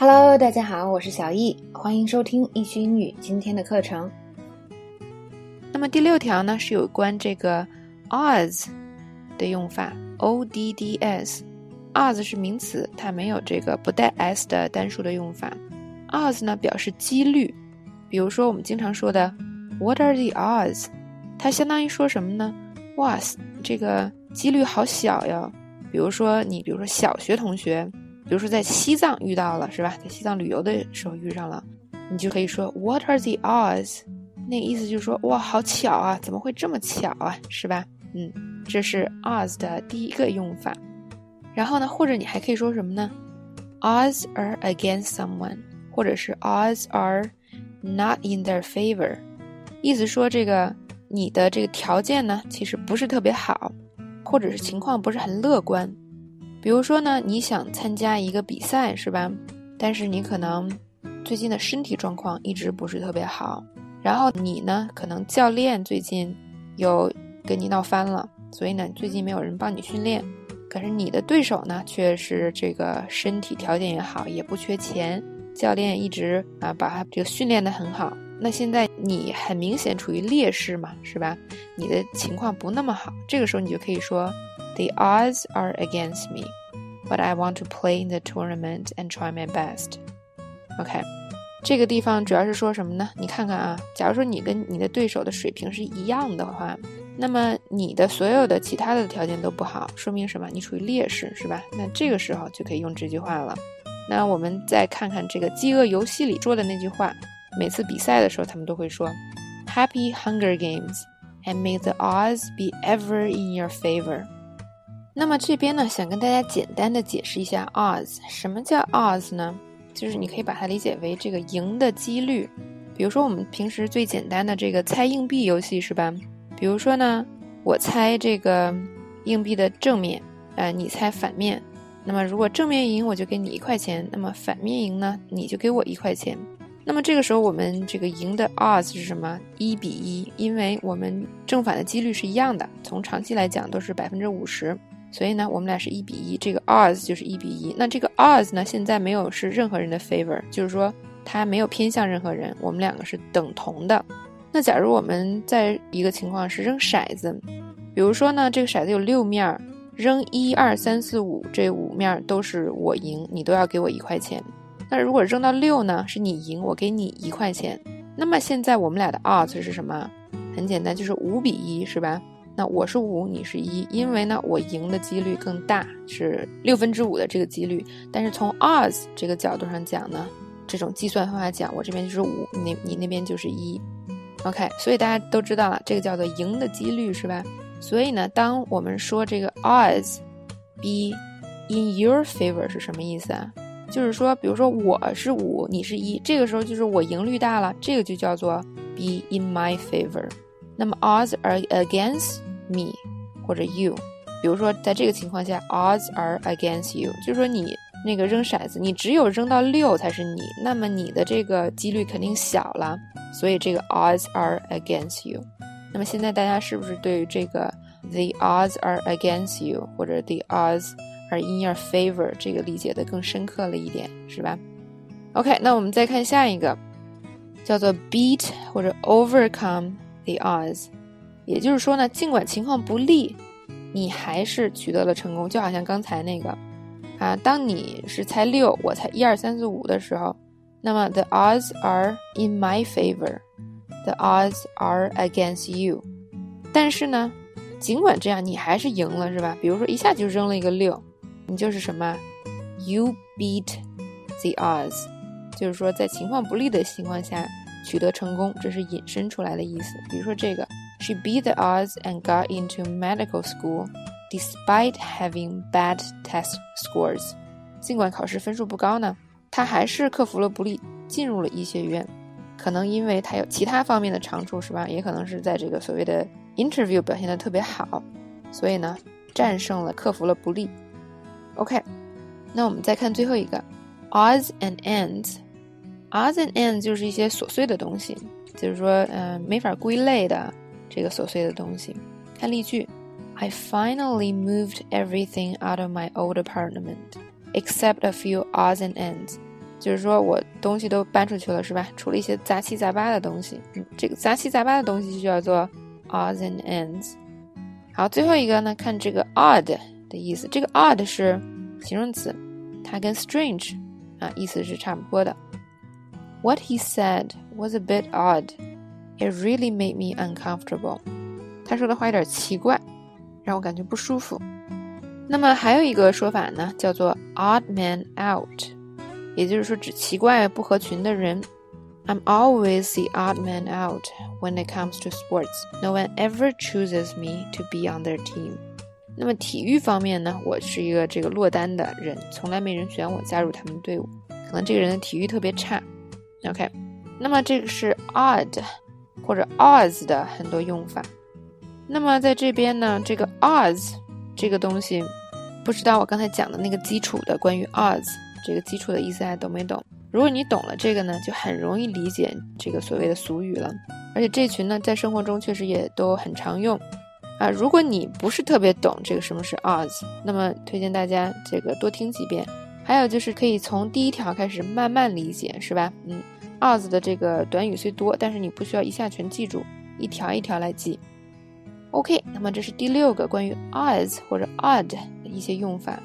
Hello，大家好，我是小易，欢迎收听易趣英语今天的课程。那么第六条呢，是有关这个 odds 的用法，o d d s，odds 是名词，它没有这个不带 s 的单数的用法。odds 呢表示几率，比如说我们经常说的 What are the odds？它相当于说什么呢？哇塞，这个几率好小呀。比如说你，比如说小学同学。比如说在西藏遇到了是吧？在西藏旅游的时候遇上了，你就可以说 What are the odds？那意思就是说哇，好巧啊，怎么会这么巧啊，是吧？嗯，这是 odds 的第一个用法。然后呢，或者你还可以说什么呢？Odds are against someone，或者是 Odds are not in their favor。意思说这个你的这个条件呢，其实不是特别好，或者是情况不是很乐观。比如说呢，你想参加一个比赛是吧？但是你可能最近的身体状况一直不是特别好，然后你呢，可能教练最近又跟你闹翻了，所以呢，最近没有人帮你训练。可是你的对手呢，却是这个身体条件也好，也不缺钱，教练一直啊把他这个训练的很好。那现在你很明显处于劣势嘛，是吧？你的情况不那么好，这个时候你就可以说。The odds are against me, but I want to play in the tournament and try my best. OK，这个地方主要是说什么呢？你看看啊，假如说你跟你的对手的水平是一样的话，那么你的所有的其他的条件都不好，说明什么？你处于劣势，是吧？那这个时候就可以用这句话了。那我们再看看这个《饥饿游戏》里说的那句话，每次比赛的时候，他们都会说：“Happy Hunger Games, and may the odds be ever in your favor.” 那么这边呢，想跟大家简单的解释一下 odds。什么叫 odds 呢？就是你可以把它理解为这个赢的几率。比如说我们平时最简单的这个猜硬币游戏是吧？比如说呢，我猜这个硬币的正面，呃，你猜反面。那么如果正面赢，我就给你一块钱；那么反面赢呢，你就给我一块钱。那么这个时候我们这个赢的 odds 是什么？一比一，因为我们正反的几率是一样的，从长期来讲都是百分之五十。所以呢，我们俩是一比一，这个 odds 就是一比一。那这个 odds 呢，现在没有是任何人的 favor，就是说它没有偏向任何人，我们两个是等同的。那假如我们在一个情况是扔骰子，比如说呢，这个骰子有六面，扔一二三四五这五面都是我赢，你都要给我一块钱。那如果扔到六呢，是你赢，我给你一块钱。那么现在我们俩的 odds 是什么？很简单，就是五比一，是吧？那我是五，你是一，因为呢，我赢的几率更大，是六分之五的这个几率。但是从 odds 这个角度上讲呢，这种计算方法讲，我这边就是五，你你那边就是一。OK，所以大家都知道了，这个叫做赢的几率，是吧？所以呢，当我们说这个 odds be in your favor 是什么意思啊？就是说，比如说我是五，你是一，这个时候就是我赢率大了，这个就叫做 be in my favor。那么 odds are against me 或者 you，比如说在这个情况下，odds are against you，就是说你那个扔骰子，你只有扔到六才是你，那么你的这个几率肯定小了，所以这个 odds are against you。那么现在大家是不是对于这个 the odds are against you 或者 the odds are in your favor 这个理解的更深刻了一点，是吧？OK，那我们再看下一个，叫做 beat 或者 overcome the odds。也就是说呢，尽管情况不利，你还是取得了成功。就好像刚才那个，啊，当你是猜六，我猜一二三四五的时候，那么 the odds are in my favor，the odds are against you。但是呢，尽管这样，你还是赢了，是吧？比如说一下就扔了一个六，你就是什么？You beat the odds，就是说在情况不利的情况下取得成功，这是引申出来的意思。比如说这个。She beat the odds and got into medical school, despite having bad test scores. 尽管考试分数不高呢，她还是克服了不利，进入了医学院。可能因为她有其他方面的长处，是吧？也可能是在这个所谓的 interview 表现的特别好，所以呢，战胜了，克服了不利。OK，那我们再看最后一个 odds and ends。odds and ends 就是一些琐碎的东西，就是说，嗯，没法归类的。这个琐碎的东西。看例句：I finally moved everything out of my old apartment, except a few odds and ends. 就是说我东西都搬出去了，是吧？除了一些杂七杂八的东西，嗯，这个杂七杂八的东西就叫做 odds and ends。好，最后一个呢，看这个 odd 的意思，这个 odd 是形容词，它跟 strange 啊意思是差不多的。What he said was a bit odd. It really made me uncomfortable. 他说的话有点奇怪，让我感觉不舒服。那么还有一个说法呢，叫做 odd man out，也就是说指奇怪不合群的人。I'm always the odd man out when it comes to sports. No one ever chooses me to be on their team. 那么体育方面呢，我是一个这个落单的人，从来没人选我加入他们队伍。可能这个人的体育特别差。OK，那么这个是 odd 或者 os 的很多用法。那么在这边呢，这个 os 这个东西，不知道我刚才讲的那个基础的关于 os 这个基础的意思，还懂没懂？如果你懂了这个呢，就很容易理解这个所谓的俗语了。而且这群呢，在生活中确实也都很常用啊。如果你不是特别懂这个什么是 os 那么推荐大家这个多听几遍。还有就是可以从第一条开始慢慢理解，是吧？嗯 us 的这个短语虽多，但是你不需要一下全记住，一条一条来记。OK，那么这是第六个关于 us 或者 odd 的一些用法。